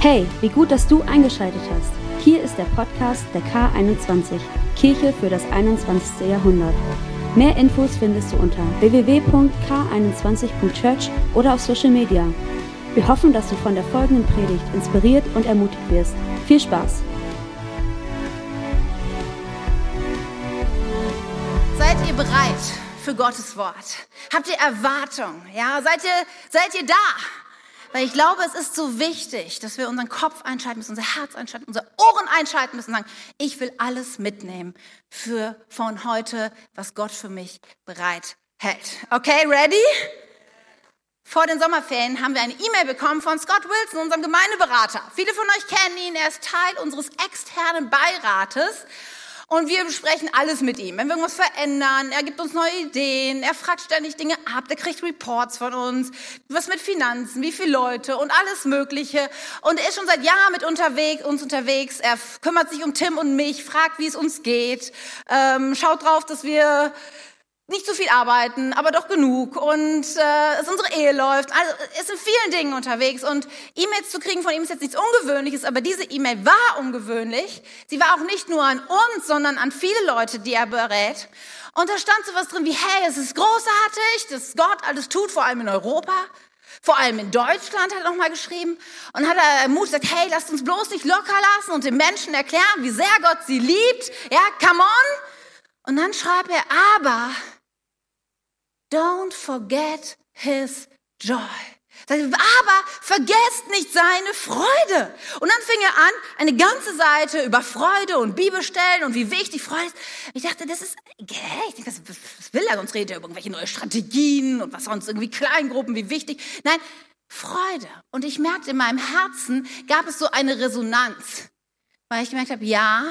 Hey, wie gut, dass du eingeschaltet hast. Hier ist der Podcast der K21, Kirche für das 21. Jahrhundert. Mehr Infos findest du unter www.k21.church oder auf Social Media. Wir hoffen, dass du von der folgenden Predigt inspiriert und ermutigt wirst. Viel Spaß! Seid ihr bereit für Gottes Wort? Habt ihr Erwartung? Ja, seid ihr, seid ihr da? Weil ich glaube, es ist so wichtig, dass wir unseren Kopf einschalten müssen, unser Herz einschalten, unsere Ohren einschalten müssen und sagen, ich will alles mitnehmen für von heute, was Gott für mich bereit hält. Okay, ready? Vor den Sommerferien haben wir eine E-Mail bekommen von Scott Wilson, unserem Gemeindeberater. Viele von euch kennen ihn, er ist Teil unseres externen Beirates. Und wir besprechen alles mit ihm. Wenn wir irgendwas verändern, er gibt uns neue Ideen, er fragt ständig Dinge ab, der kriegt Reports von uns, was mit Finanzen, wie viele Leute und alles Mögliche. Und er ist schon seit Jahren mit unterwegs, uns unterwegs. Er kümmert sich um Tim und mich, fragt, wie es uns geht, ähm, schaut drauf, dass wir nicht zu viel arbeiten, aber doch genug und äh, dass unsere Ehe läuft. Also ist in vielen Dingen unterwegs und E-Mails zu kriegen von ihm ist jetzt nichts Ungewöhnliches, aber diese E-Mail war ungewöhnlich. Sie war auch nicht nur an uns, sondern an viele Leute, die er berät. Und da stand so was drin wie, hey, es ist großartig, dass Gott alles tut, vor allem in Europa. Vor allem in Deutschland hat er nochmal geschrieben und hat er Mut gesagt, hey, lasst uns bloß nicht locker lassen und den Menschen erklären, wie sehr Gott sie liebt. Ja, come on. Und dann schreibt er, aber Don't forget his joy. Aber vergesst nicht seine Freude. Und dann fing er an, eine ganze Seite über Freude und Bibelstellen und wie wichtig Freude ist. Ich dachte, das ist, ich denke, was will er? Sonst redet er über irgendwelche neue Strategien und was sonst, irgendwie Kleingruppen, wie wichtig. Nein, Freude. Und ich merkte, in meinem Herzen gab es so eine Resonanz, weil ich gemerkt habe, ja,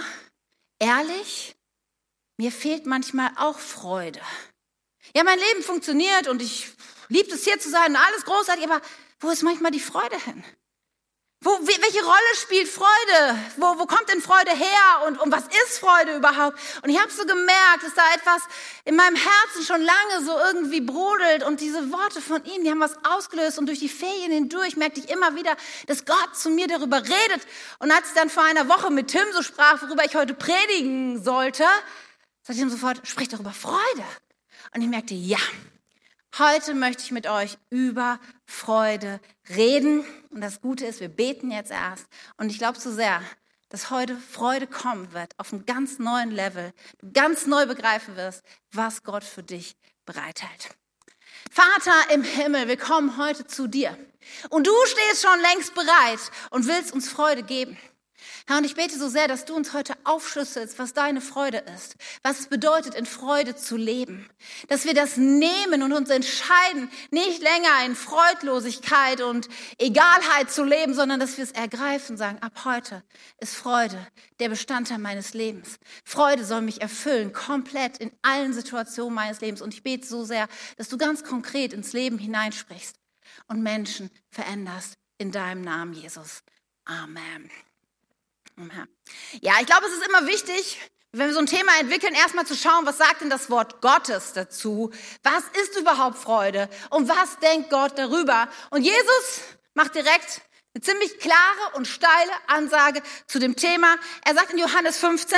ehrlich, mir fehlt manchmal auch Freude. Ja, mein Leben funktioniert und ich liebe es hier zu sein und alles großartig, aber wo ist manchmal die Freude hin? Wo, welche Rolle spielt Freude? Wo, wo kommt denn Freude her? Und, und was ist Freude überhaupt? Und ich habe so gemerkt, dass da etwas in meinem Herzen schon lange so irgendwie brodelt. Und diese Worte von ihm, die haben was ausgelöst. Und durch die Ferien hindurch merkte ich immer wieder, dass Gott zu mir darüber redet. Und als ich dann vor einer Woche mit Tim so sprach, worüber ich heute predigen sollte, sagte ich ihm sofort, sprich darüber Freude. Und ich merkte, ja, heute möchte ich mit euch über Freude reden. Und das Gute ist, wir beten jetzt erst. Und ich glaube so sehr, dass heute Freude kommen wird auf einem ganz neuen Level. Du ganz neu begreifen wirst, was Gott für dich bereithält. Vater im Himmel, wir kommen heute zu dir. Und du stehst schon längst bereit und willst uns Freude geben. Herr, und ich bete so sehr, dass du uns heute aufschlüsselst, was deine Freude ist, was es bedeutet, in Freude zu leben. Dass wir das nehmen und uns entscheiden, nicht länger in Freudlosigkeit und Egalheit zu leben, sondern dass wir es ergreifen, sagen, ab heute ist Freude der Bestandteil meines Lebens. Freude soll mich erfüllen, komplett in allen Situationen meines Lebens. Und ich bete so sehr, dass du ganz konkret ins Leben hineinsprichst und Menschen veränderst in deinem Namen, Jesus. Amen. Ja, ich glaube, es ist immer wichtig, wenn wir so ein Thema entwickeln, erstmal zu schauen, was sagt denn das Wort Gottes dazu? Was ist überhaupt Freude? Und was denkt Gott darüber? Und Jesus macht direkt eine ziemlich klare und steile Ansage zu dem Thema. Er sagt in Johannes 15,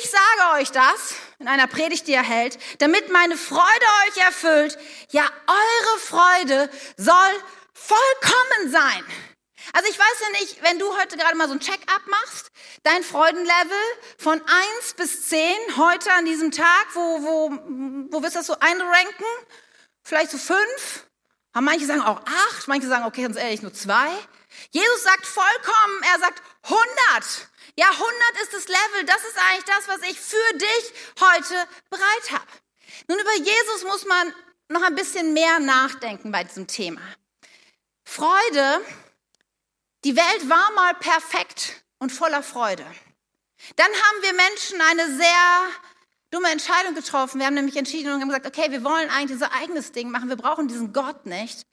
ich sage euch das in einer Predigt, die er hält, damit meine Freude euch erfüllt. Ja, eure Freude soll vollkommen sein. Also ich weiß ja nicht, wenn du heute gerade mal so ein Check-up machst, dein Freudenlevel von eins bis zehn heute an diesem Tag, wo, wo, wo wirst du das so einranken? Vielleicht so fünf? Aber manche sagen auch acht, manche sagen, okay, ganz ehrlich, nur zwei. Jesus sagt vollkommen, er sagt 100. Ja, 100 ist das Level, das ist eigentlich das, was ich für dich heute bereit habe. Nun, über Jesus muss man noch ein bisschen mehr nachdenken bei diesem Thema. Freude die Welt war mal perfekt und voller Freude. Dann haben wir Menschen eine sehr dumme Entscheidung getroffen. Wir haben nämlich entschieden und haben gesagt, okay, wir wollen eigentlich unser eigenes Ding machen. Wir brauchen diesen Gott nicht.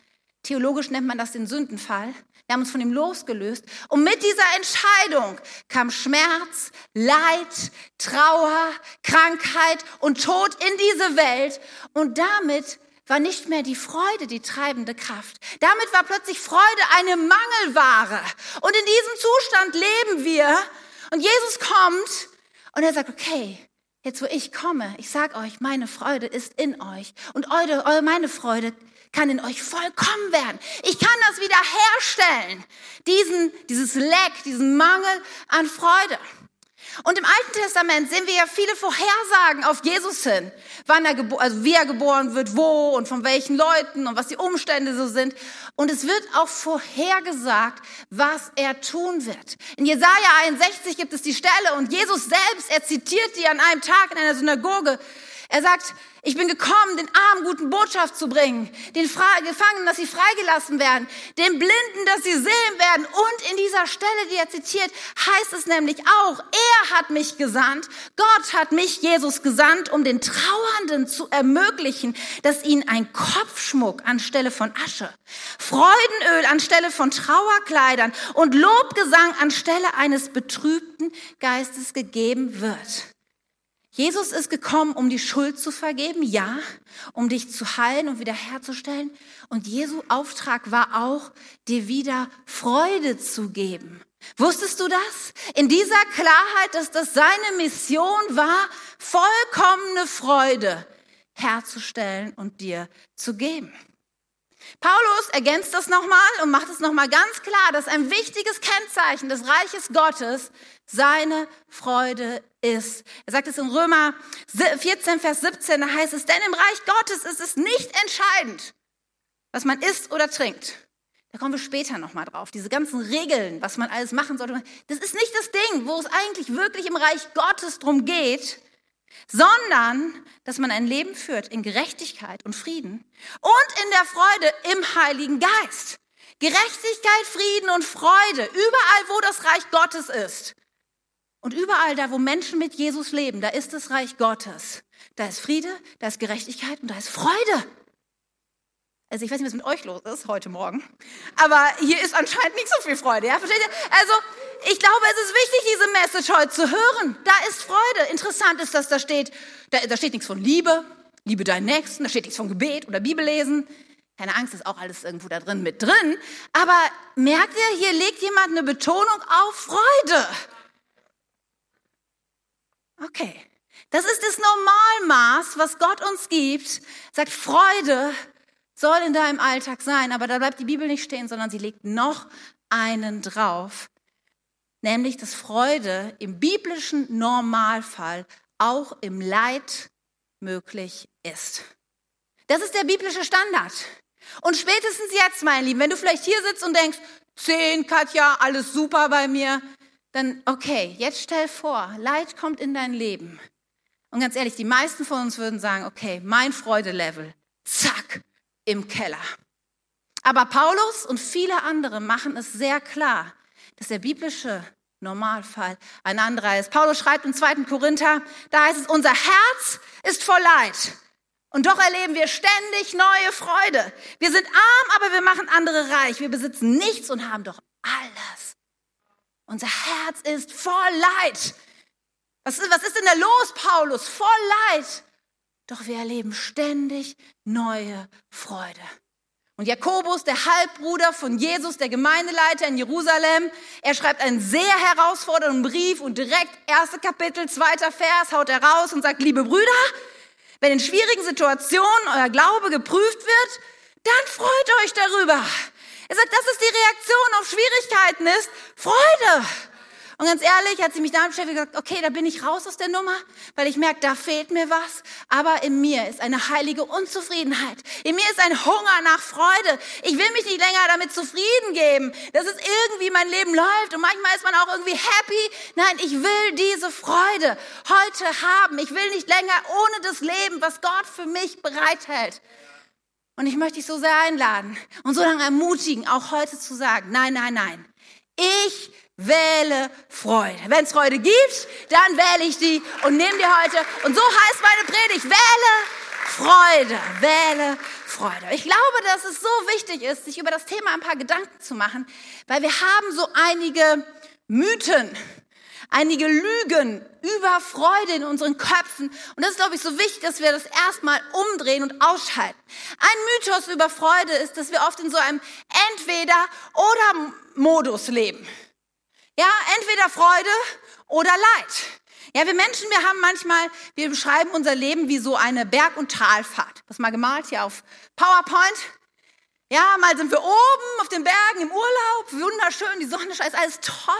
Theologisch nennt man das den Sündenfall. Wir haben uns von ihm losgelöst. Und mit dieser Entscheidung kam Schmerz, Leid, Trauer, Krankheit und Tod in diese Welt. Und damit war nicht mehr die Freude die treibende Kraft. Damit war plötzlich Freude eine Mangelware. Und in diesem Zustand leben wir. Und Jesus kommt und er sagt, okay, jetzt wo ich komme, ich sag euch, meine Freude ist in euch. Und eure, eure, meine Freude kann in euch vollkommen werden. Ich kann das wieder herstellen. Diesen, dieses Leck, diesen Mangel an Freude. Und im Alten Testament sehen wir ja viele Vorhersagen auf Jesus hin, wann er also wie er geboren wird, wo und von welchen Leuten und was die Umstände so sind. Und es wird auch vorhergesagt, was er tun wird. In Jesaja 61 gibt es die Stelle und Jesus selbst, er zitiert die an einem Tag in einer Synagoge. Er sagt, ich bin gekommen, den Armen guten Botschaft zu bringen, den Gefangenen, dass sie freigelassen werden, den Blinden, dass sie sehen werden. Und in dieser Stelle, die er zitiert, heißt es nämlich auch, er hat mich gesandt, Gott hat mich, Jesus, gesandt, um den Trauernden zu ermöglichen, dass ihnen ein Kopfschmuck anstelle von Asche, Freudenöl anstelle von Trauerkleidern und Lobgesang anstelle eines betrübten Geistes gegeben wird. Jesus ist gekommen, um die Schuld zu vergeben, ja, um dich zu heilen und wiederherzustellen. Und Jesu Auftrag war auch, dir wieder Freude zu geben. Wusstest du das? In dieser Klarheit, dass das seine Mission war, vollkommene Freude herzustellen und dir zu geben. Paulus ergänzt das nochmal und macht es nochmal ganz klar, dass ein wichtiges Kennzeichen des Reiches Gottes seine Freude ist. Er sagt es in Römer 14, Vers 17, da heißt es, denn im Reich Gottes ist es nicht entscheidend, was man isst oder trinkt. Da kommen wir später nochmal drauf. Diese ganzen Regeln, was man alles machen sollte. Das ist nicht das Ding, wo es eigentlich wirklich im Reich Gottes drum geht, sondern dass man ein Leben führt in Gerechtigkeit und Frieden und in der Freude im Heiligen Geist. Gerechtigkeit, Frieden und Freude, überall wo das Reich Gottes ist. Und überall da, wo Menschen mit Jesus leben, da ist das Reich Gottes. Da ist Friede, da ist Gerechtigkeit und da ist Freude. Also ich weiß nicht, was mit euch los ist heute Morgen, aber hier ist anscheinend nicht so viel Freude. Ja? Versteht ihr? Also ich glaube, es ist wichtig, diese Message heute zu hören. Da ist Freude. Interessant ist, dass da steht, da, da steht nichts von Liebe, liebe deinen Nächsten, da steht nichts von Gebet oder Bibellesen. Keine Angst, ist auch alles irgendwo da drin mit drin. Aber merkt ihr, hier legt jemand eine Betonung auf Freude. Okay, das ist das Normalmaß, was Gott uns gibt. Sagt, Freude soll in deinem Alltag sein, aber da bleibt die Bibel nicht stehen, sondern sie legt noch einen drauf nämlich dass Freude im biblischen Normalfall auch im Leid möglich ist. Das ist der biblische Standard. Und spätestens jetzt, mein Lieben, wenn du vielleicht hier sitzt und denkst, zehn, Katja, alles super bei mir, dann okay, jetzt stell vor, Leid kommt in dein Leben. Und ganz ehrlich, die meisten von uns würden sagen, okay, mein Freudelevel, zack, im Keller. Aber Paulus und viele andere machen es sehr klar, dass der biblische Normalfall ein anderer ist. Paulus schreibt im 2. Korinther, da heißt es, unser Herz ist voll Leid. Und doch erleben wir ständig neue Freude. Wir sind arm, aber wir machen andere reich. Wir besitzen nichts und haben doch alles. Unser Herz ist voll Leid. Was ist, was ist denn da los, Paulus? Voll Leid. Doch wir erleben ständig neue Freude. Und Jakobus, der Halbbruder von Jesus, der Gemeindeleiter in Jerusalem, er schreibt einen sehr herausfordernden Brief und direkt erste Kapitel, zweiter Vers haut er raus und sagt, liebe Brüder, wenn in schwierigen Situationen euer Glaube geprüft wird, dann freut euch darüber. Er sagt, das ist die Reaktion auf Schwierigkeiten ist Freude. Und ganz ehrlich, hat sie mich damit beschäftigt gesagt, okay, da bin ich raus aus der Nummer, weil ich merke, da fehlt mir was. Aber in mir ist eine heilige Unzufriedenheit. In mir ist ein Hunger nach Freude. Ich will mich nicht länger damit zufrieden geben, dass es irgendwie mein Leben läuft. Und manchmal ist man auch irgendwie happy. Nein, ich will diese Freude heute haben. Ich will nicht länger ohne das Leben, was Gott für mich bereithält. Und ich möchte dich so sehr einladen und so lange ermutigen, auch heute zu sagen, nein, nein, nein. Ich wähle Freude. Wenn es Freude gibt, dann wähle ich die und nehme die heute. Und so heißt meine Predigt, wähle Freude, wähle Freude. Ich glaube, dass es so wichtig ist, sich über das Thema ein paar Gedanken zu machen, weil wir haben so einige Mythen, einige Lügen über Freude in unseren Köpfen. Und das ist, glaube ich, so wichtig, dass wir das erstmal umdrehen und ausschalten. Ein Mythos über Freude ist, dass wir oft in so einem Entweder-oder-Modus leben. Ja, entweder Freude oder Leid. Ja, wir Menschen, wir haben manchmal, wir beschreiben unser Leben wie so eine Berg- und Talfahrt. Das mal gemalt hier auf PowerPoint. Ja, mal sind wir oben auf den Bergen im Urlaub, wunderschön, die Sonne scheint, alles toll.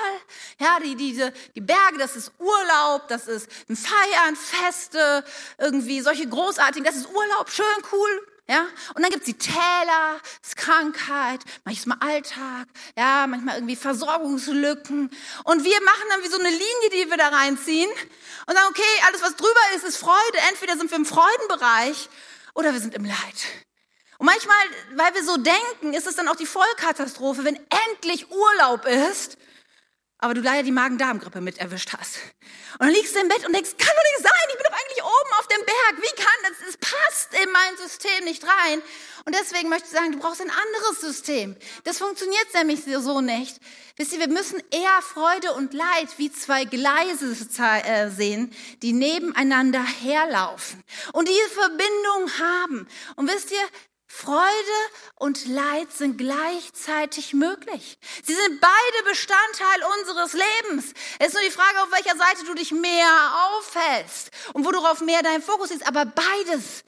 Ja, die, diese, die Berge, das ist Urlaub, das ist ein Feiern, Feste, irgendwie solche großartigen, das ist Urlaub, schön, cool. Ja, und dann gibt's die Täler, Krankheit, manchmal Alltag, ja, manchmal irgendwie Versorgungslücken. Und wir machen dann wie so eine Linie, die wir da reinziehen und sagen, okay, alles was drüber ist, ist Freude. Entweder sind wir im Freudenbereich oder wir sind im Leid. Und manchmal, weil wir so denken, ist es dann auch die Vollkatastrophe, wenn endlich Urlaub ist, aber du leider die Magen-Darm-Grippe mit erwischt hast. Und dann liegst du im Bett und denkst, kann doch nicht sein, ich bin doch eigentlich oben auf dem Berg. Wie kann das? Es passt in mein System nicht rein. Und deswegen möchte ich sagen, du brauchst ein anderes System. Das funktioniert nämlich so nicht. Wisst ihr, wir müssen eher Freude und Leid wie zwei Gleise äh, sehen, die nebeneinander herlaufen und die Verbindung haben. Und wisst ihr, Freude und Leid sind gleichzeitig möglich. Sie sind beide Bestandteil unseres Lebens. Es ist nur die Frage, auf welcher Seite du dich mehr aufhältst und wo du auf mehr dein Fokus ist. Aber beides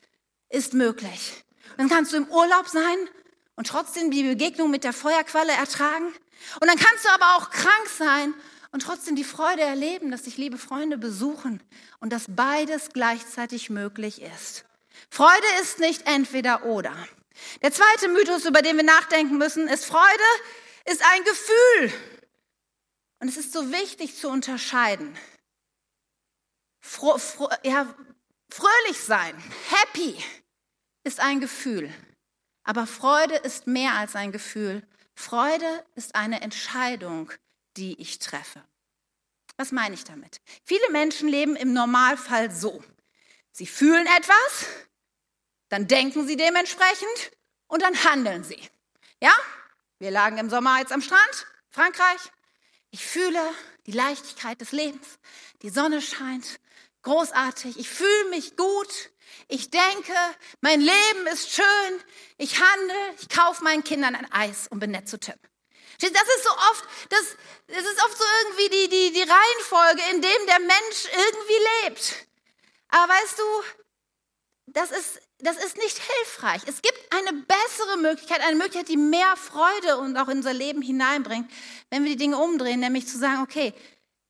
ist möglich. Dann kannst du im Urlaub sein und trotzdem die Begegnung mit der Feuerqualle ertragen. Und dann kannst du aber auch krank sein und trotzdem die Freude erleben, dass dich liebe Freunde besuchen und dass beides gleichzeitig möglich ist. Freude ist nicht entweder oder. Der zweite Mythos, über den wir nachdenken müssen, ist Freude ist ein Gefühl. Und es ist so wichtig zu unterscheiden. Fro, fro, ja, fröhlich sein, happy ist ein Gefühl. Aber Freude ist mehr als ein Gefühl. Freude ist eine Entscheidung, die ich treffe. Was meine ich damit? Viele Menschen leben im Normalfall so. Sie fühlen etwas, dann denken sie dementsprechend und dann handeln sie. Ja? Wir lagen im Sommer jetzt am Strand, Frankreich. Ich fühle die Leichtigkeit des Lebens. Die Sonne scheint. Großartig. Ich fühle mich gut. Ich denke, mein Leben ist schön. Ich handle. Ich kaufe meinen Kindern ein Eis und bin nett zu Tim. Das ist so oft, das, das ist oft so irgendwie die, die, die Reihenfolge, in dem der Mensch irgendwie lebt. Aber weißt du, das ist das ist nicht hilfreich. Es gibt eine bessere Möglichkeit, eine Möglichkeit, die mehr Freude und auch in unser Leben hineinbringt, wenn wir die Dinge umdrehen, nämlich zu sagen, okay,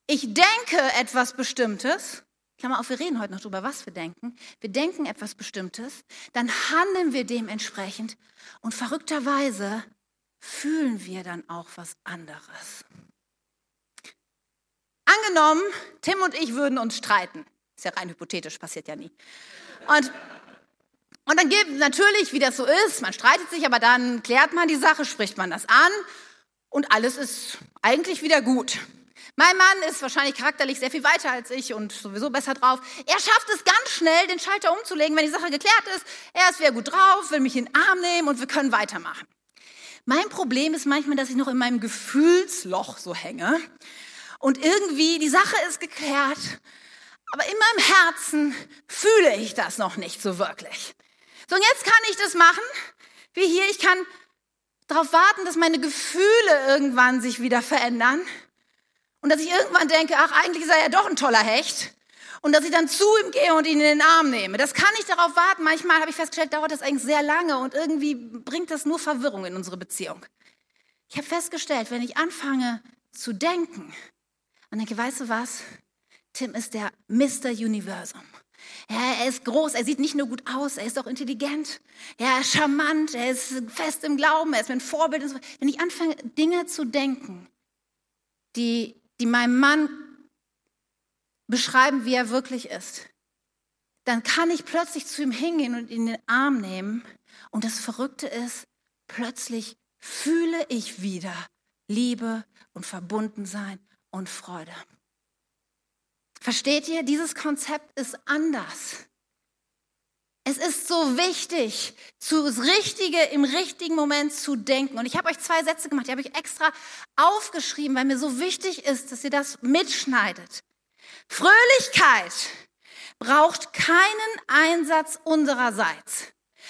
ich denke etwas Bestimmtes, Klammer auf, wir reden heute noch darüber, was wir denken. Wir denken etwas Bestimmtes, dann handeln wir dementsprechend und verrückterweise fühlen wir dann auch was anderes. Angenommen, Tim und ich würden uns streiten. Ist ja rein hypothetisch, passiert ja nie. Und und dann gibt natürlich, wie das so ist, man streitet sich, aber dann klärt man die Sache, spricht man das an und alles ist eigentlich wieder gut. Mein Mann ist wahrscheinlich charakterlich sehr viel weiter als ich und sowieso besser drauf. Er schafft es ganz schnell, den Schalter umzulegen, wenn die Sache geklärt ist. Er ist wieder gut drauf, will mich in den Arm nehmen und wir können weitermachen. Mein Problem ist manchmal, dass ich noch in meinem Gefühlsloch so hänge und irgendwie die Sache ist geklärt, aber in meinem Herzen fühle ich das noch nicht so wirklich. So, und jetzt kann ich das machen, wie hier, ich kann darauf warten, dass meine Gefühle irgendwann sich wieder verändern und dass ich irgendwann denke, ach, eigentlich ist er ja doch ein toller Hecht und dass ich dann zu ihm gehe und ihn in den Arm nehme. Das kann ich darauf warten. Manchmal habe ich festgestellt, dauert das eigentlich sehr lange und irgendwie bringt das nur Verwirrung in unsere Beziehung. Ich habe festgestellt, wenn ich anfange zu denken und denke, weißt du was? Tim ist der Mr. Universum. Ja, er ist groß, er sieht nicht nur gut aus, er ist auch intelligent, ja, er ist charmant, er ist fest im Glauben, er ist mein Vorbild. Und so. Wenn ich anfange, Dinge zu denken, die, die meinem Mann beschreiben, wie er wirklich ist, dann kann ich plötzlich zu ihm hingehen und ihn in den Arm nehmen. Und das Verrückte ist, plötzlich fühle ich wieder Liebe und Verbundensein und Freude. Versteht ihr? Dieses Konzept ist anders. Es ist so wichtig, das Richtige im richtigen Moment zu denken. Und ich habe euch zwei Sätze gemacht, die habe ich extra aufgeschrieben, weil mir so wichtig ist, dass ihr das mitschneidet. Fröhlichkeit braucht keinen Einsatz unsererseits.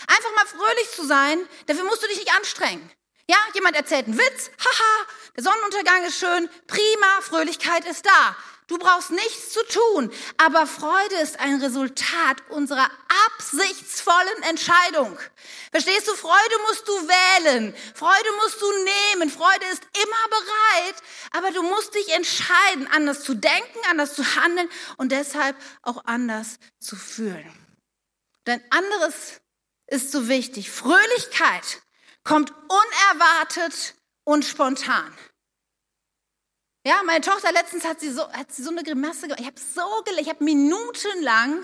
Einfach mal fröhlich zu sein, dafür musst du dich nicht anstrengen. Ja, jemand erzählt einen Witz, haha, der Sonnenuntergang ist schön, prima, Fröhlichkeit ist da. Du brauchst nichts zu tun, aber Freude ist ein Resultat unserer absichtsvollen Entscheidung. Verstehst du? Freude musst du wählen, Freude musst du nehmen, Freude ist immer bereit, aber du musst dich entscheiden, anders zu denken, anders zu handeln und deshalb auch anders zu fühlen. Denn anderes ist so wichtig. Fröhlichkeit kommt unerwartet und spontan. Ja, meine Tochter letztens hat sie so, hat sie so eine Grimasse gemacht. Ich habe so gelacht, ich habe minutenlang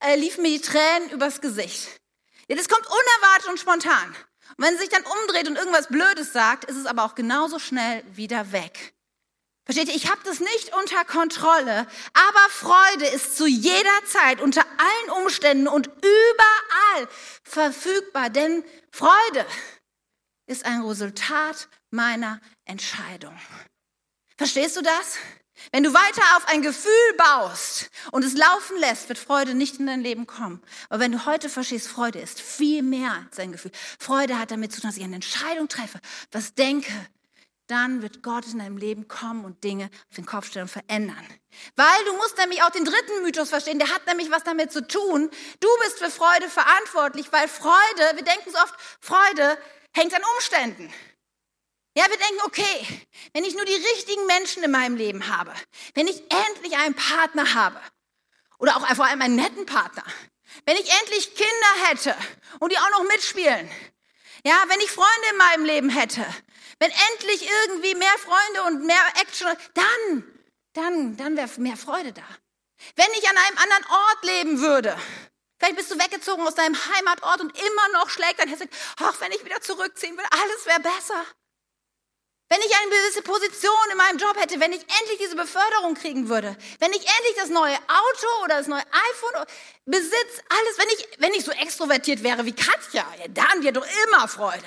äh, liefen mir die Tränen übers Gesicht. Ja, das kommt unerwartet und spontan. Und wenn sie sich dann umdreht und irgendwas Blödes sagt, ist es aber auch genauso schnell wieder weg. Versteht ihr? Ich habe das nicht unter Kontrolle, aber Freude ist zu jeder Zeit, unter allen Umständen und überall verfügbar. Denn Freude ist ein Resultat meiner Entscheidung. Verstehst du das? Wenn du weiter auf ein Gefühl baust und es laufen lässt, wird Freude nicht in dein Leben kommen. Aber wenn du heute verstehst, Freude ist viel mehr als ein Gefühl. Freude hat damit zu tun, dass ich eine Entscheidung treffe, was denke, dann wird Gott in deinem Leben kommen und Dinge auf den Kopf stellen und verändern. Weil du musst nämlich auch den dritten Mythos verstehen, der hat nämlich was damit zu tun. Du bist für Freude verantwortlich, weil Freude, wir denken so oft, Freude hängt an Umständen. Ja, wir denken, okay, wenn ich nur die richtigen Menschen in meinem Leben habe, wenn ich endlich einen Partner habe oder auch vor allem einen netten Partner, wenn ich endlich Kinder hätte und die auch noch mitspielen, ja, wenn ich Freunde in meinem Leben hätte, wenn endlich irgendwie mehr Freunde und mehr Action, dann, dann, dann wäre mehr Freude da. Wenn ich an einem anderen Ort leben würde, vielleicht bist du weggezogen aus deinem Heimatort und immer noch schlägt dein Herz, ach, wenn ich wieder zurückziehen würde, alles wäre besser. Wenn ich eine gewisse Position in meinem Job hätte, wenn ich endlich diese Beförderung kriegen würde, wenn ich endlich das neue Auto oder das neue iPhone besitze, alles, wenn ich, wenn ich so extrovertiert wäre wie Katja, ja, dann wäre doch immer Freude.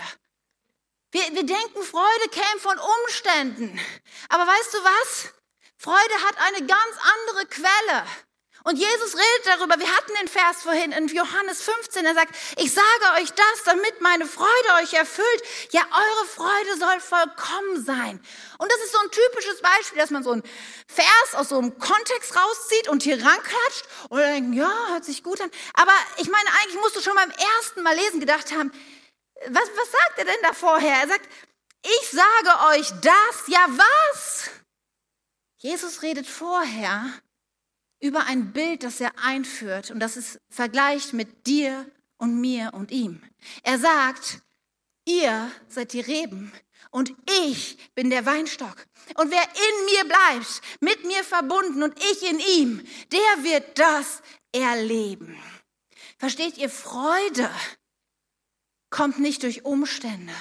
Wir, wir denken, Freude käme von Umständen. Aber weißt du was? Freude hat eine ganz andere Quelle. Und Jesus redet darüber. Wir hatten den Vers vorhin in Johannes 15. Er sagt, ich sage euch das, damit meine Freude euch erfüllt. Ja, eure Freude soll vollkommen sein. Und das ist so ein typisches Beispiel, dass man so einen Vers aus so einem Kontext rauszieht und hier ranklatscht und denkt, ja, hört sich gut an. Aber ich meine, eigentlich musst du schon beim ersten Mal lesen gedacht haben, was, was sagt er denn da vorher? Er sagt, ich sage euch das. Ja, was? Jesus redet vorher über ein Bild, das er einführt und das es vergleicht mit dir und mir und ihm. Er sagt, ihr seid die Reben und ich bin der Weinstock. Und wer in mir bleibt, mit mir verbunden und ich in ihm, der wird das erleben. Versteht ihr, Freude kommt nicht durch Umstände.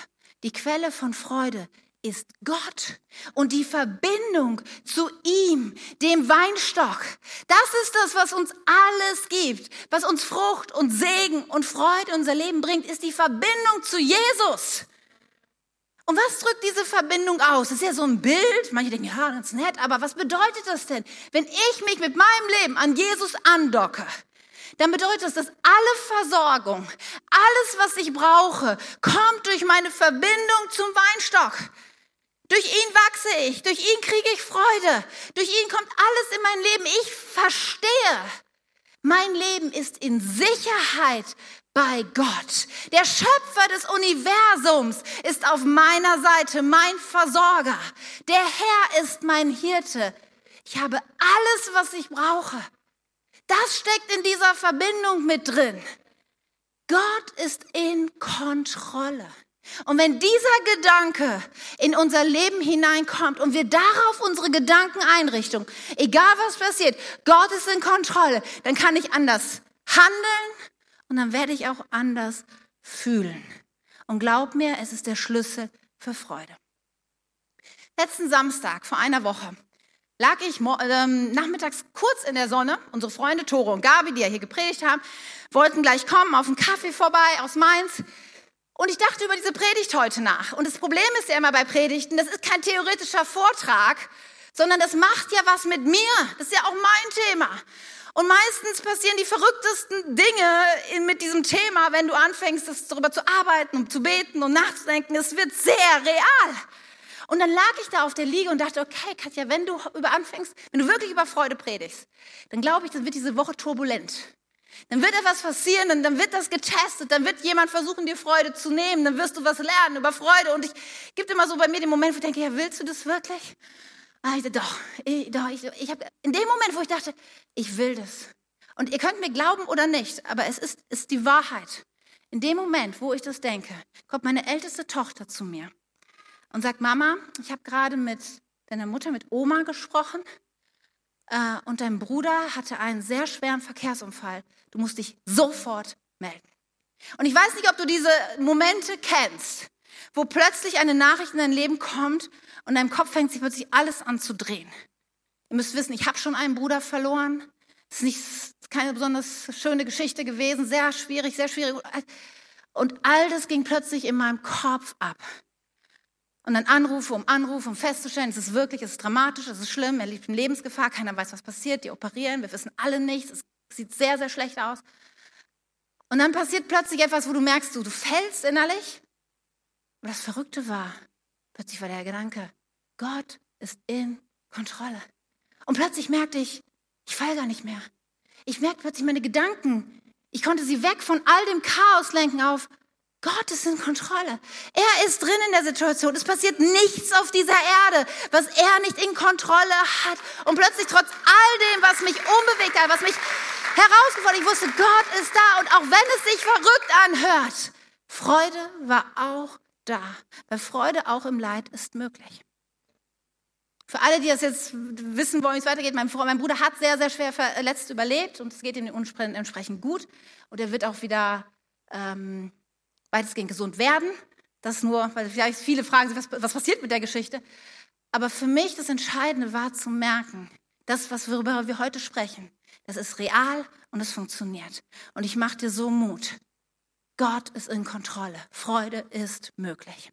Die Quelle von Freude ist Gott und die Verbindung zu ihm, dem Weinstock. Das ist das, was uns alles gibt, was uns Frucht und Segen und Freude in unser Leben bringt, ist die Verbindung zu Jesus. Und was drückt diese Verbindung aus? Das ist ja so ein Bild. Manche denken, ja, ganz nett, aber was bedeutet das denn? Wenn ich mich mit meinem Leben an Jesus andocke, dann bedeutet das, dass alle Versorgung, alles, was ich brauche, kommt durch meine Verbindung zum Weinstock. Durch ihn wachse ich, durch ihn kriege ich Freude, durch ihn kommt alles in mein Leben. Ich verstehe, mein Leben ist in Sicherheit bei Gott. Der Schöpfer des Universums ist auf meiner Seite, mein Versorger. Der Herr ist mein Hirte. Ich habe alles, was ich brauche. Das steckt in dieser Verbindung mit drin. Gott ist in Kontrolle. Und wenn dieser Gedanke in unser Leben hineinkommt und wir darauf unsere Gedanken einrichten, egal was passiert, Gott ist in Kontrolle, dann kann ich anders handeln und dann werde ich auch anders fühlen. Und glaub mir, es ist der Schlüssel für Freude. Letzten Samstag, vor einer Woche, lag ich ähm, nachmittags kurz in der Sonne. Unsere Freunde Tore und Gabi, die ja hier gepredigt haben, wollten gleich kommen auf einen Kaffee vorbei aus Mainz. Und ich dachte über diese Predigt heute nach. Und das Problem ist ja immer bei Predigten, das ist kein theoretischer Vortrag, sondern das macht ja was mit mir. Das ist ja auch mein Thema. Und meistens passieren die verrücktesten Dinge mit diesem Thema, wenn du anfängst, darüber zu arbeiten und zu beten und nachzudenken. Es wird sehr real. Und dann lag ich da auf der Liege und dachte, okay, Katja, wenn du über anfängst, wenn du wirklich über Freude predigst, dann glaube ich, dann wird diese Woche turbulent. Dann wird etwas passieren, und dann wird das getestet, dann wird jemand versuchen, dir Freude zu nehmen, dann wirst du was lernen über Freude. Und ich gibt immer so bei mir den Moment, wo ich denke, ja, willst du das wirklich? Ah, ich, doch, ich, doch, ich, ich habe in dem Moment, wo ich dachte, ich will das. Und ihr könnt mir glauben oder nicht, aber es ist, ist die Wahrheit. In dem Moment, wo ich das denke, kommt meine älteste Tochter zu mir und sagt, Mama, ich habe gerade mit deiner Mutter, mit Oma gesprochen äh, und dein Bruder hatte einen sehr schweren Verkehrsunfall. Du musst dich sofort melden. Und ich weiß nicht, ob du diese Momente kennst, wo plötzlich eine Nachricht in dein Leben kommt und in deinem Kopf fängt sich plötzlich alles an zu drehen. Ihr müsst wissen, ich habe schon einen Bruder verloren. Es ist nicht keine besonders schöne Geschichte gewesen, sehr schwierig, sehr schwierig. Und all das ging plötzlich in meinem Kopf ab. Und dann Anrufe um Anrufe, um festzustellen, es ist wirklich, es ist dramatisch, es ist schlimm, er lebt in Lebensgefahr, keiner weiß, was passiert, die operieren, wir wissen alle nichts, es sieht sehr, sehr schlecht aus. Und dann passiert plötzlich etwas, wo du merkst, du, du fällst innerlich. Und das Verrückte war, plötzlich war der Gedanke, Gott ist in Kontrolle. Und plötzlich merkte ich, ich falle gar nicht mehr. Ich merkte plötzlich meine Gedanken. Ich konnte sie weg von all dem Chaos lenken auf, Gott ist in Kontrolle. Er ist drin in der Situation. Es passiert nichts auf dieser Erde, was er nicht in Kontrolle hat. Und plötzlich trotz all dem, was mich unbewegt hat, was mich herausgefordert, ich wusste, Gott ist da. Und auch wenn es sich verrückt anhört, Freude war auch da. Weil Freude auch im Leid ist möglich. Für alle, die das jetzt wissen wollen, wie es weitergeht, mein, mein Bruder hat sehr, sehr schwer verletzt überlebt und es geht ihm entsprechend gut. Und er wird auch wieder ähm, weitestgehend gesund werden. Das nur, weil vielleicht viele fragen sich, was, was passiert mit der Geschichte. Aber für mich das Entscheidende war zu merken, das, worüber wir heute sprechen, das ist real und es funktioniert. Und ich mache dir so Mut. Gott ist in Kontrolle. Freude ist möglich.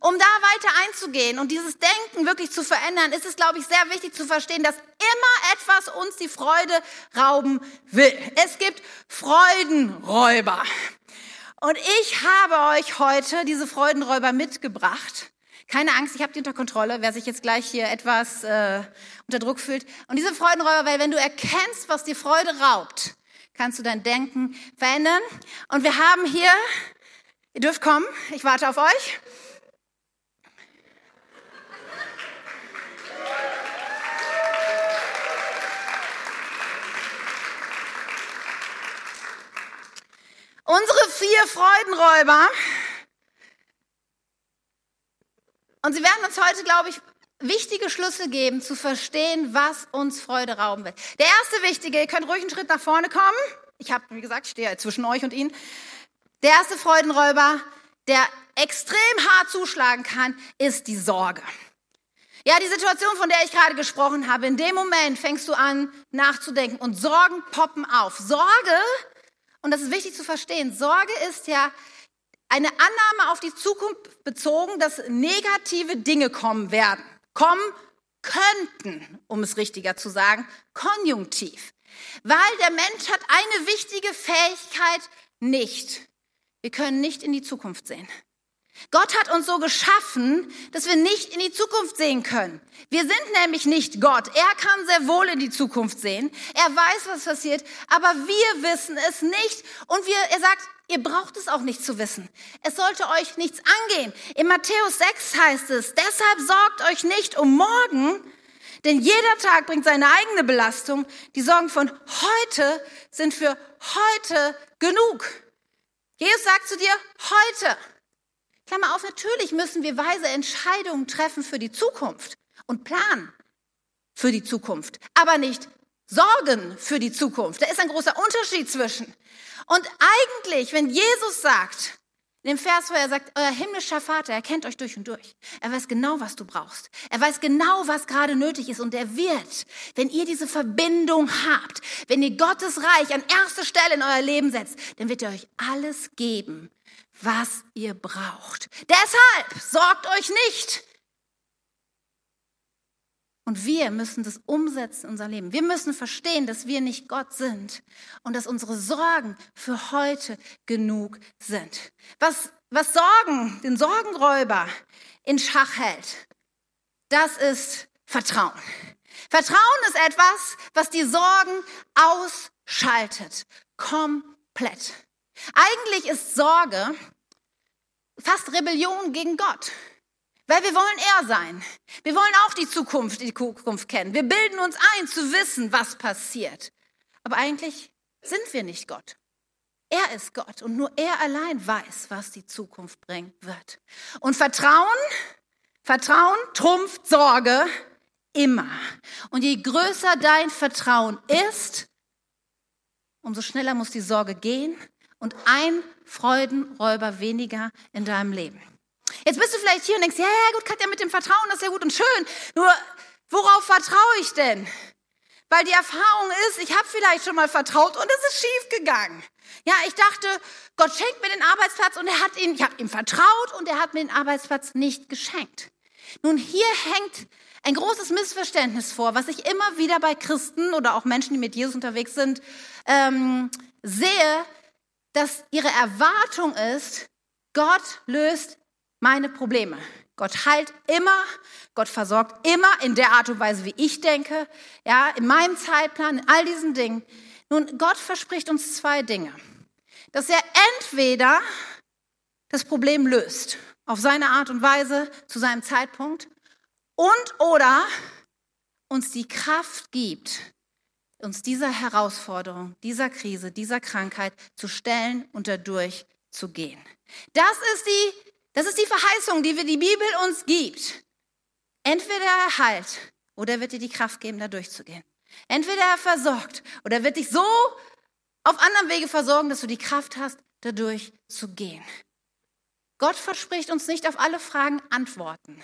Um da weiter einzugehen und dieses Denken wirklich zu verändern, ist es, glaube ich, sehr wichtig zu verstehen, dass immer etwas uns die Freude rauben will. Es gibt Freudenräuber. Und ich habe euch heute diese Freudenräuber mitgebracht. Keine Angst, ich habe die unter Kontrolle, wer sich jetzt gleich hier etwas äh, unter Druck fühlt. Und diese Freudenräuber, weil wenn du erkennst, was dir Freude raubt, kannst du dein Denken verändern. Und wir haben hier, ihr dürft kommen, ich warte auf euch. Unsere vier Freudenräuber. Und sie werden uns heute, glaube ich, wichtige Schlüsse geben, zu verstehen, was uns Freude rauben will. Der erste wichtige, ihr könnt ruhig einen Schritt nach vorne kommen. Ich habe, wie gesagt, ich stehe zwischen euch und ihnen. Der erste Freudenräuber, der extrem hart zuschlagen kann, ist die Sorge. Ja, die Situation, von der ich gerade gesprochen habe, in dem Moment fängst du an nachzudenken und Sorgen poppen auf. Sorge und das ist wichtig zu verstehen, Sorge ist ja eine Annahme auf die Zukunft bezogen, dass negative Dinge kommen werden. Kommen könnten, um es richtiger zu sagen, konjunktiv. Weil der Mensch hat eine wichtige Fähigkeit nicht. Wir können nicht in die Zukunft sehen. Gott hat uns so geschaffen, dass wir nicht in die Zukunft sehen können. Wir sind nämlich nicht Gott. Er kann sehr wohl in die Zukunft sehen. Er weiß, was passiert, aber wir wissen es nicht. Und wir, er sagt, ihr braucht es auch nicht zu wissen. Es sollte euch nichts angehen. In Matthäus 6 heißt es, deshalb sorgt euch nicht um morgen, denn jeder Tag bringt seine eigene Belastung. Die Sorgen von heute sind für heute genug. Jesus sagt zu dir, heute. Klammer auf, natürlich müssen wir weise Entscheidungen treffen für die Zukunft und planen für die Zukunft, aber nicht Sorgen für die Zukunft. Da ist ein großer Unterschied zwischen. Und eigentlich, wenn Jesus sagt, In dem Vers, wo er sagt, euer himmlischer Vater, er kennt euch durch und durch. Er weiß genau, was du brauchst. Er weiß genau, was gerade nötig ist. Und er wird, wenn ihr diese Verbindung habt, wenn ihr Gottes Reich an erste Stelle in euer Leben setzt, dann wird er euch alles geben, was ihr braucht. Deshalb sorgt euch nicht und wir müssen das umsetzen in unser Leben. Wir müssen verstehen, dass wir nicht Gott sind und dass unsere Sorgen für heute genug sind. Was, was Sorgen, den Sorgenräuber in Schach hält, das ist Vertrauen. Vertrauen ist etwas, was die Sorgen ausschaltet. Komplett. Eigentlich ist Sorge fast Rebellion gegen Gott. Weil wir wollen er sein. Wir wollen auch die Zukunft, die Zukunft kennen. Wir bilden uns ein, zu wissen, was passiert. Aber eigentlich sind wir nicht Gott. Er ist Gott und nur er allein weiß, was die Zukunft bringen wird. Und Vertrauen, Vertrauen trumpft Sorge immer. Und je größer dein Vertrauen ist, umso schneller muss die Sorge gehen und ein Freudenräuber weniger in deinem Leben. Jetzt bist du vielleicht hier und denkst, ja, ja, gut, Katja, mit dem Vertrauen, das ist ja gut und schön. Nur, worauf vertraue ich denn? Weil die Erfahrung ist, ich habe vielleicht schon mal vertraut und es ist schief gegangen. Ja, ich dachte, Gott schenkt mir den Arbeitsplatz und er hat ihn, ich habe ihm vertraut und er hat mir den Arbeitsplatz nicht geschenkt. Nun, hier hängt ein großes Missverständnis vor, was ich immer wieder bei Christen oder auch Menschen, die mit Jesus unterwegs sind, ähm, sehe, dass ihre Erwartung ist, Gott löst meine Probleme. Gott heilt immer, Gott versorgt immer in der Art und Weise, wie ich denke, ja, in meinem Zeitplan, in all diesen Dingen. Nun, Gott verspricht uns zwei Dinge. Dass er entweder das Problem löst, auf seine Art und Weise, zu seinem Zeitpunkt, und oder uns die Kraft gibt, uns dieser Herausforderung, dieser Krise, dieser Krankheit zu stellen und dadurch zu gehen. Das ist die das ist die Verheißung, die wir die Bibel uns gibt. Entweder er heilt oder wird dir die Kraft geben, da durchzugehen. Entweder er versorgt oder wird dich so auf anderem Wege versorgen, dass du die Kraft hast, da durchzugehen. Gott verspricht uns nicht auf alle Fragen Antworten,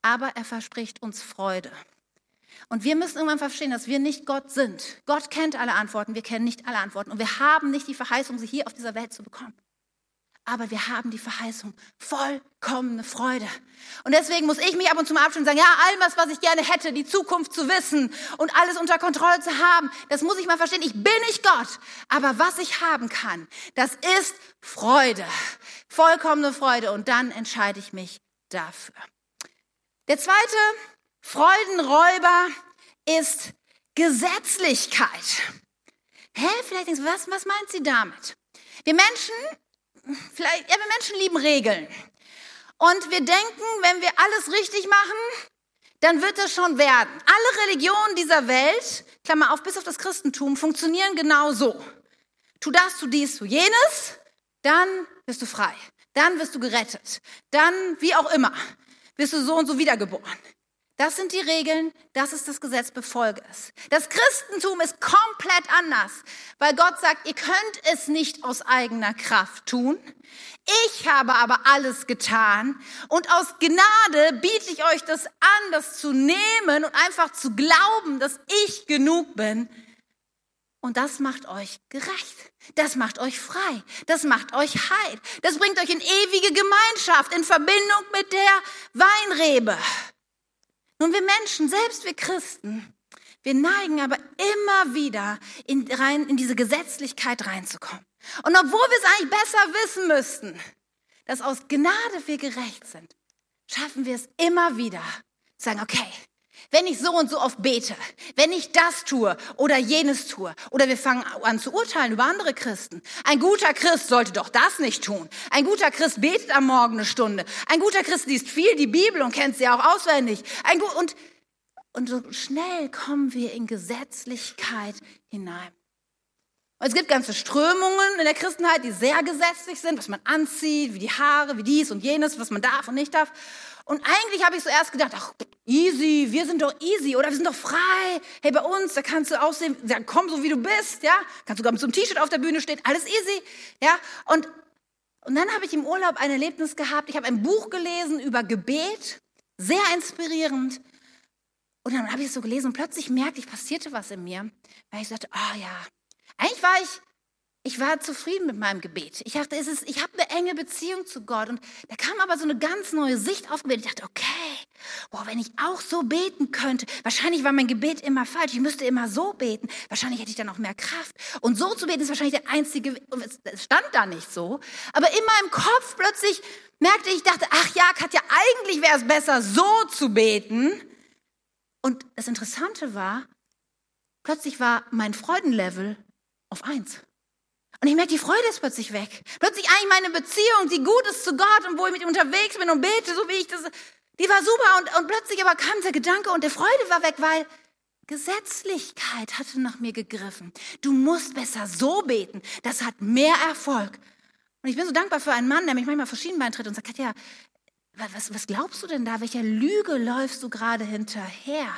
aber er verspricht uns Freude. Und wir müssen irgendwann verstehen, dass wir nicht Gott sind. Gott kennt alle Antworten, wir kennen nicht alle Antworten. Und wir haben nicht die Verheißung, sie hier auf dieser Welt zu bekommen aber wir haben die Verheißung, vollkommene Freude. Und deswegen muss ich mich ab und zu mal abstellen und sagen, ja, all das, was ich gerne hätte, die Zukunft zu wissen und alles unter Kontrolle zu haben, das muss ich mal verstehen. Ich bin nicht Gott, aber was ich haben kann, das ist Freude, vollkommene Freude. Und dann entscheide ich mich dafür. Der zweite Freudenräuber ist Gesetzlichkeit. Hä, vielleicht denkst du, was, was meint sie damit? Wir Menschen vielleicht, ja, wir Menschen lieben Regeln. Und wir denken, wenn wir alles richtig machen, dann wird es schon werden. Alle Religionen dieser Welt, Klammer auf, bis auf das Christentum, funktionieren genau so. Tu das, tu dies, tu jenes, dann bist du frei. Dann wirst du gerettet. Dann, wie auch immer, wirst du so und so wiedergeboren. Das sind die Regeln, das ist das Gesetz, befolge es. Das Christentum ist komplett anders, weil Gott sagt, ihr könnt es nicht aus eigener Kraft tun. Ich habe aber alles getan und aus Gnade biete ich euch das an, das zu nehmen und einfach zu glauben, dass ich genug bin. Und das macht euch gerecht. Das macht euch frei. Das macht euch heil. Das bringt euch in ewige Gemeinschaft, in Verbindung mit der Weinrebe. Nun, wir Menschen, selbst wir Christen, wir neigen aber immer wieder in, rein, in diese Gesetzlichkeit reinzukommen. Und obwohl wir es eigentlich besser wissen müssten, dass aus Gnade wir gerecht sind, schaffen wir es immer wieder, zu sagen, okay, wenn ich so und so oft bete, wenn ich das tue oder jenes tue, oder wir fangen an zu urteilen über andere Christen. Ein guter Christ sollte doch das nicht tun. Ein guter Christ betet am Morgen eine Stunde. Ein guter Christ liest viel die Bibel und kennt sie auch auswendig. Ein und, und so schnell kommen wir in Gesetzlichkeit hinein. Und es gibt ganze Strömungen in der Christenheit, die sehr gesetzlich sind, was man anzieht, wie die Haare, wie dies und jenes, was man darf und nicht darf. Und eigentlich habe ich so erst gedacht, ach, easy, wir sind doch easy oder wir sind doch frei. Hey, bei uns, da kannst du aussehen, ja, komm so wie du bist, ja. Kannst sogar mit so einem T-Shirt auf der Bühne stehen, alles easy, ja. Und, Und dann habe ich im Urlaub ein Erlebnis gehabt. Ich habe ein Buch gelesen über Gebet, sehr inspirierend. Und dann habe ich es so gelesen und plötzlich merkte ich, passierte was in mir, weil ich sagte, ah oh ja, eigentlich war ich ich war zufrieden mit meinem Gebet. Ich dachte, es ist, ich habe eine enge Beziehung zu Gott. Und da kam aber so eine ganz neue Sicht auf Gebet. Ich dachte, okay, boah, wenn ich auch so beten könnte, wahrscheinlich war mein Gebet immer falsch. Ich müsste immer so beten. Wahrscheinlich hätte ich dann auch mehr Kraft. Und so zu beten ist wahrscheinlich der einzige, es stand da nicht so. Aber in meinem Kopf plötzlich merkte ich, dachte, ach ja, Katja, eigentlich wäre es besser, so zu beten. Und das Interessante war, plötzlich war mein Freudenlevel auf eins. Und ich merke, die Freude ist plötzlich weg. Plötzlich eigentlich meine Beziehung, die gut ist zu Gott und wo ich mit ihm unterwegs bin und bete, so wie ich das, die war super. Und, und plötzlich aber kam der Gedanke und der Freude war weg, weil Gesetzlichkeit hatte nach mir gegriffen. Du musst besser so beten. Das hat mehr Erfolg. Und ich bin so dankbar für einen Mann, der mich manchmal verschieden beintritt und sagt, Katja, was, was glaubst du denn da? Welcher Lüge läufst du gerade hinterher?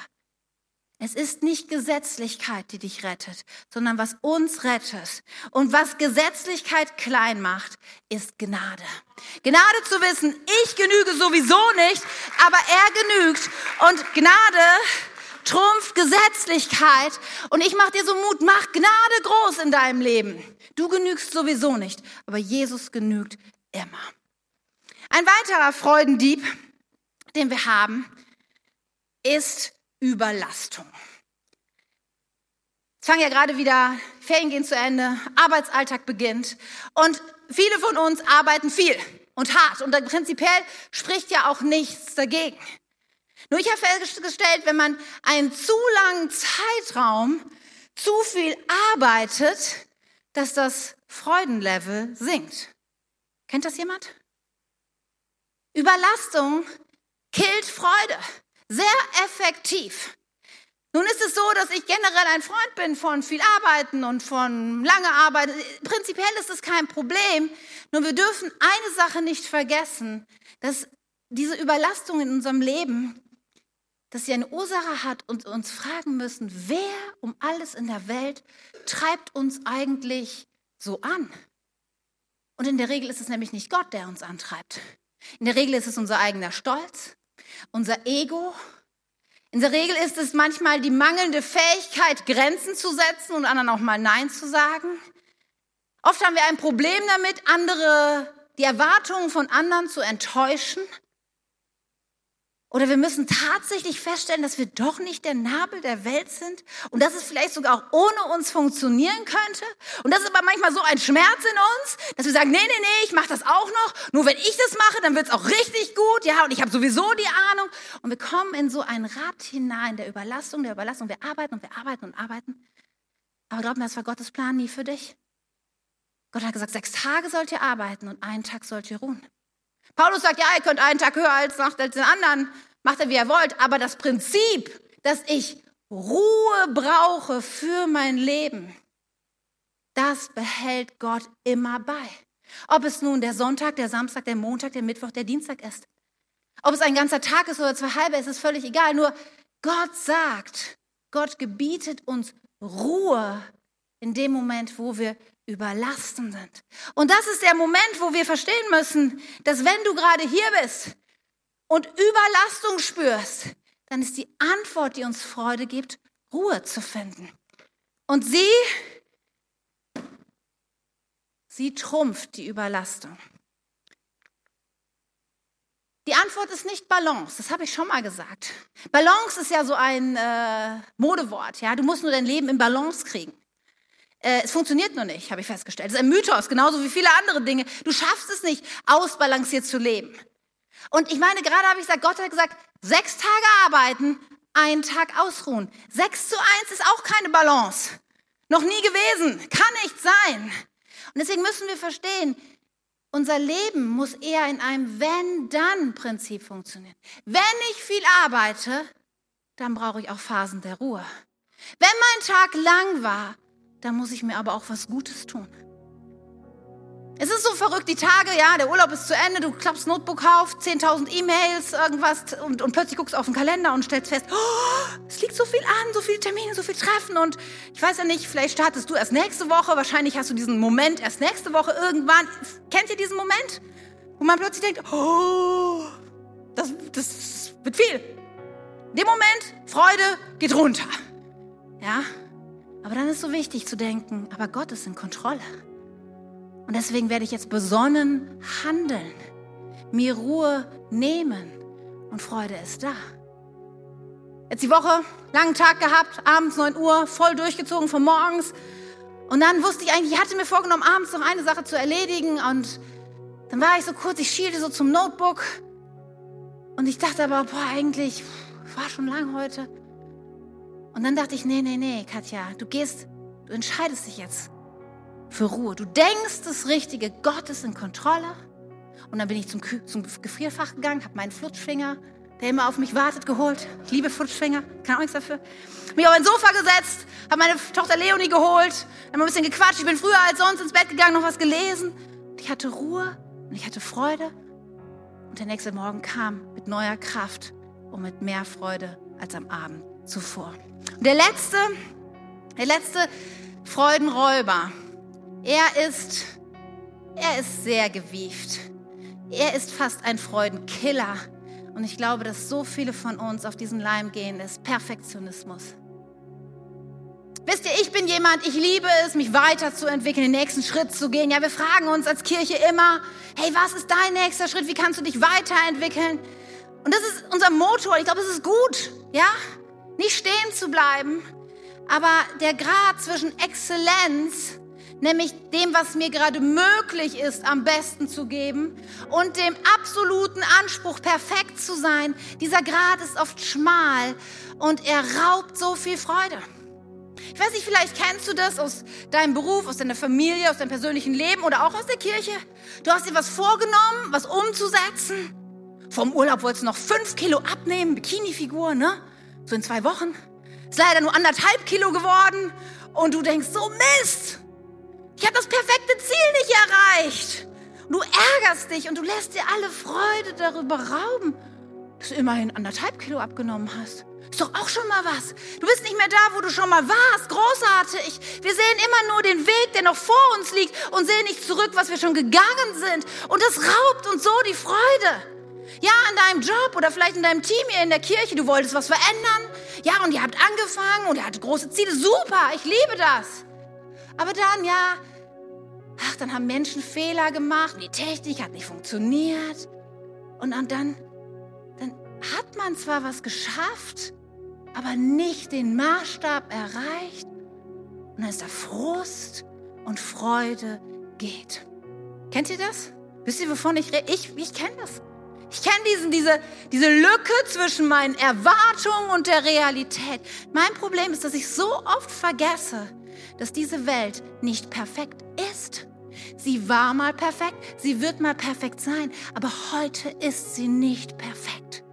Es ist nicht Gesetzlichkeit, die dich rettet, sondern was uns rettet. Und was Gesetzlichkeit klein macht, ist Gnade. Gnade zu wissen, ich genüge sowieso nicht, aber er genügt. Und Gnade trumpft Gesetzlichkeit. Und ich mache dir so Mut, mach Gnade groß in deinem Leben. Du genügst sowieso nicht, aber Jesus genügt immer. Ein weiterer Freudendieb, den wir haben, ist Überlastung. Es fangen ja gerade wieder, Ferien gehen zu Ende, Arbeitsalltag beginnt und viele von uns arbeiten viel und hart und prinzipiell spricht ja auch nichts dagegen. Nur ich habe festgestellt, wenn man einen zu langen Zeitraum zu viel arbeitet, dass das Freudenlevel sinkt. Kennt das jemand? Überlastung killt Freude sehr effektiv. Nun ist es so, dass ich generell ein Freund bin von viel Arbeiten und von lange Arbeit. Prinzipiell ist es kein Problem. Nur wir dürfen eine Sache nicht vergessen, dass diese Überlastung in unserem Leben, dass sie eine Ursache hat und uns fragen müssen, wer um alles in der Welt treibt uns eigentlich so an? Und in der Regel ist es nämlich nicht Gott, der uns antreibt. In der Regel ist es unser eigener Stolz, unser Ego. In der Regel ist es manchmal die mangelnde Fähigkeit, Grenzen zu setzen und anderen auch mal Nein zu sagen. Oft haben wir ein Problem damit, andere, die Erwartungen von anderen zu enttäuschen. Oder wir müssen tatsächlich feststellen, dass wir doch nicht der Nabel der Welt sind und dass es vielleicht sogar auch ohne uns funktionieren könnte. Und das ist aber manchmal so ein Schmerz in uns, dass wir sagen, nee, nee, nee, ich mache das auch noch. Nur wenn ich das mache, dann wird's auch richtig gut. Ja, und ich habe sowieso die Ahnung. Und wir kommen in so ein Rad hinein der Überlastung, der Überlastung. Wir arbeiten und wir arbeiten und arbeiten. Aber glaub mir, das war Gottes Plan nie für dich. Gott hat gesagt, sechs Tage sollt ihr arbeiten und einen Tag sollt ihr ruhen. Paulus sagt, ja, ihr könnt einen Tag höher als nach den anderen, macht er wie er wollt, aber das Prinzip, dass ich Ruhe brauche für mein Leben, das behält Gott immer bei. Ob es nun der Sonntag, der Samstag, der Montag, der Mittwoch, der Dienstag ist. Ob es ein ganzer Tag ist oder zwei halbe, ist es völlig egal. Nur Gott sagt, Gott gebietet uns Ruhe in dem Moment, wo wir überlasten sind. Und das ist der Moment, wo wir verstehen müssen, dass wenn du gerade hier bist und Überlastung spürst, dann ist die Antwort, die uns Freude gibt, Ruhe zu finden. Und sie, sie trumpft die Überlastung. Die Antwort ist nicht Balance, das habe ich schon mal gesagt. Balance ist ja so ein äh, Modewort, ja. Du musst nur dein Leben in Balance kriegen. Äh, es funktioniert nur nicht, habe ich festgestellt. Es ist ein Mythos, genauso wie viele andere Dinge. Du schaffst es nicht, ausbalanciert zu leben. Und ich meine, gerade habe ich gesagt, Gott hat gesagt, sechs Tage arbeiten, einen Tag ausruhen. Sechs zu eins ist auch keine Balance. Noch nie gewesen, kann nicht sein. Und deswegen müssen wir verstehen, unser Leben muss eher in einem Wenn-Dann-Prinzip funktionieren. Wenn ich viel arbeite, dann brauche ich auch Phasen der Ruhe. Wenn mein Tag lang war, dann muss ich mir aber auch was Gutes tun. Es ist so verrückt, die Tage, ja, der Urlaub ist zu Ende, du klappst Notebook auf, 10.000 E-Mails, irgendwas und, und plötzlich guckst du auf den Kalender und stellst fest, oh, es liegt so viel an, so viele Termine, so viel Treffen und ich weiß ja nicht, vielleicht startest du erst nächste Woche, wahrscheinlich hast du diesen Moment erst nächste Woche irgendwann. Kennt ihr diesen Moment? Wo man plötzlich denkt, oh, das, das wird viel. In dem Moment, Freude geht runter. Ja, aber dann ist so wichtig zu denken, aber Gott ist in Kontrolle. Und deswegen werde ich jetzt besonnen handeln, mir Ruhe nehmen und Freude ist da. Jetzt die Woche, langen Tag gehabt, abends 9 Uhr, voll durchgezogen von morgens. Und dann wusste ich eigentlich, ich hatte mir vorgenommen, abends noch eine Sache zu erledigen. Und dann war ich so kurz, ich schielte so zum Notebook. Und ich dachte aber, boah, eigentlich war schon lang heute. Und dann dachte ich, nee, nee, nee, Katja, du gehst, du entscheidest dich jetzt für Ruhe. Du denkst das Richtige, Gott ist in Kontrolle. Und dann bin ich zum, zum Gefrierfach gegangen, habe meinen Flutschfinger, der immer auf mich wartet, geholt. Ich liebe Flutschfinger, kann auch nichts dafür. Mich auf ein Sofa gesetzt, habe meine Tochter Leonie geholt, haben ein bisschen gequatscht. Ich bin früher als sonst ins Bett gegangen, noch was gelesen. Und ich hatte Ruhe und ich hatte Freude. Und der nächste Morgen kam mit neuer Kraft und mit mehr Freude als am Abend zuvor. Und der letzte, der letzte Freudenräuber, er ist, er ist sehr gewieft. Er ist fast ein Freudenkiller. Und ich glaube, dass so viele von uns auf diesen Leim gehen, ist Perfektionismus. Wisst ihr, ich bin jemand, ich liebe es, mich weiterzuentwickeln, den nächsten Schritt zu gehen. Ja, wir fragen uns als Kirche immer, hey, was ist dein nächster Schritt? Wie kannst du dich weiterentwickeln? Und das ist unser Motor. Ich glaube, es ist gut, ja? Nicht stehen zu bleiben. Aber der Grad zwischen Exzellenz nämlich dem, was mir gerade möglich ist, am besten zu geben und dem absoluten Anspruch, perfekt zu sein. Dieser Grad ist oft schmal und er raubt so viel Freude. Ich weiß nicht, vielleicht kennst du das aus deinem Beruf, aus deiner Familie, aus deinem persönlichen Leben oder auch aus der Kirche. Du hast dir was vorgenommen, was umzusetzen. Vom Urlaub wolltest du noch fünf Kilo abnehmen, Bikini-Figur, ne? So in zwei Wochen. Ist leider nur anderthalb Kilo geworden. Und du denkst, so Mist, ich habe das perfekte Ziel nicht erreicht. Und du ärgerst dich und du lässt dir alle Freude darüber rauben, dass du immerhin anderthalb Kilo abgenommen hast. Ist doch auch schon mal was. Du bist nicht mehr da, wo du schon mal warst. Großartig. Wir sehen immer nur den Weg, der noch vor uns liegt und sehen nicht zurück, was wir schon gegangen sind. Und das raubt uns so die Freude. Ja, in deinem Job oder vielleicht in deinem Team hier in der Kirche, du wolltest was verändern. Ja, und ihr habt angefangen und ihr hattet große Ziele. Super, ich liebe das. Aber dann, ja, ach, dann haben Menschen Fehler gemacht, die Technik hat nicht funktioniert. Und dann, dann hat man zwar was geschafft, aber nicht den Maßstab erreicht. Und dann ist da Frust und Freude geht. Kennt ihr das? Wisst ihr, wovon ich rede? Ich, ich kenne das. Ich kenne diesen, diese, diese Lücke zwischen meinen Erwartungen und der Realität. Mein Problem ist, dass ich so oft vergesse, dass diese Welt nicht perfekt ist. Sie war mal perfekt, sie wird mal perfekt sein, aber heute ist sie nicht perfekt.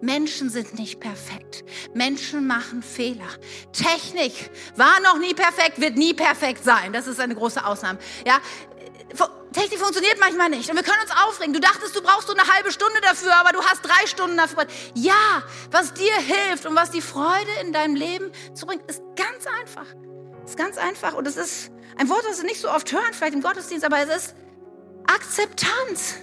Menschen sind nicht perfekt. Menschen machen Fehler. Technik war noch nie perfekt, wird nie perfekt sein. Das ist eine große Ausnahme. Ja, Technik funktioniert manchmal nicht und wir können uns aufregen. Du dachtest, du brauchst so eine halbe Stunde dafür, aber du hast drei Stunden dafür. Ja, was dir hilft und was die Freude in deinem Leben zurückbringt, ist ganz einfach. Ist ganz einfach und es ist ein Wort, das wir nicht so oft hören, vielleicht im Gottesdienst, aber es ist Akzeptanz.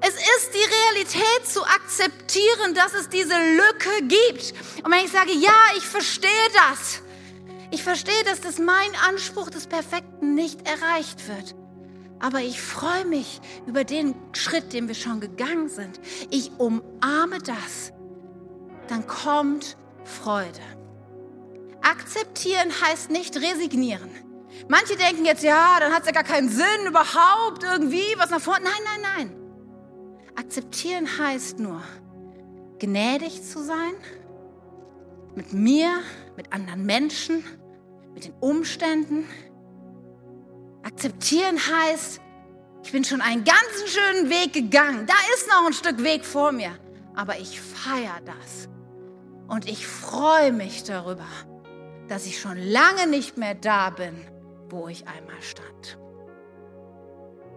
Es ist die Realität zu akzeptieren, dass es diese Lücke gibt. Und wenn ich sage, ja, ich verstehe das, ich verstehe, dass das mein Anspruch des Perfekten nicht erreicht wird. Aber ich freue mich über den Schritt, den wir schon gegangen sind. Ich umarme das. Dann kommt Freude. Akzeptieren heißt nicht resignieren. Manche denken jetzt, ja, dann hat es ja gar keinen Sinn überhaupt irgendwie was nach vorne. Nein, nein, nein. Akzeptieren heißt nur, gnädig zu sein mit mir, mit anderen Menschen, mit den Umständen. Akzeptieren heißt, ich bin schon einen ganzen schönen Weg gegangen. Da ist noch ein Stück Weg vor mir. Aber ich feiere das. Und ich freue mich darüber, dass ich schon lange nicht mehr da bin, wo ich einmal stand.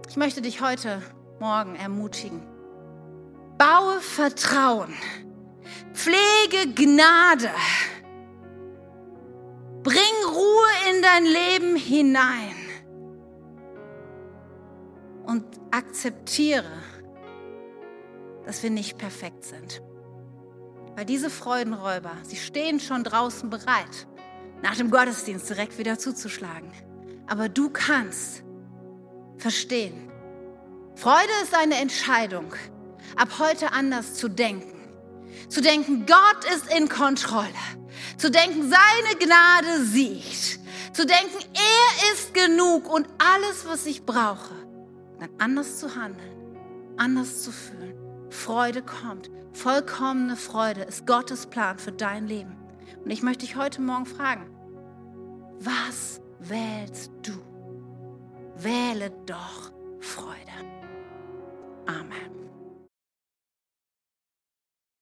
Ich möchte dich heute Morgen ermutigen. Baue Vertrauen. Pflege Gnade. Bring Ruhe in dein Leben hinein. Und akzeptiere, dass wir nicht perfekt sind. Weil diese Freudenräuber, sie stehen schon draußen bereit, nach dem Gottesdienst direkt wieder zuzuschlagen. Aber du kannst verstehen. Freude ist eine Entscheidung, ab heute anders zu denken. Zu denken, Gott ist in Kontrolle. Zu denken, seine Gnade siegt. Zu denken, er ist genug und alles, was ich brauche dann anders zu handeln, anders zu fühlen. Freude kommt, vollkommene Freude ist Gottes Plan für dein Leben. Und ich möchte dich heute Morgen fragen, was wählst du? Wähle doch Freude. Amen.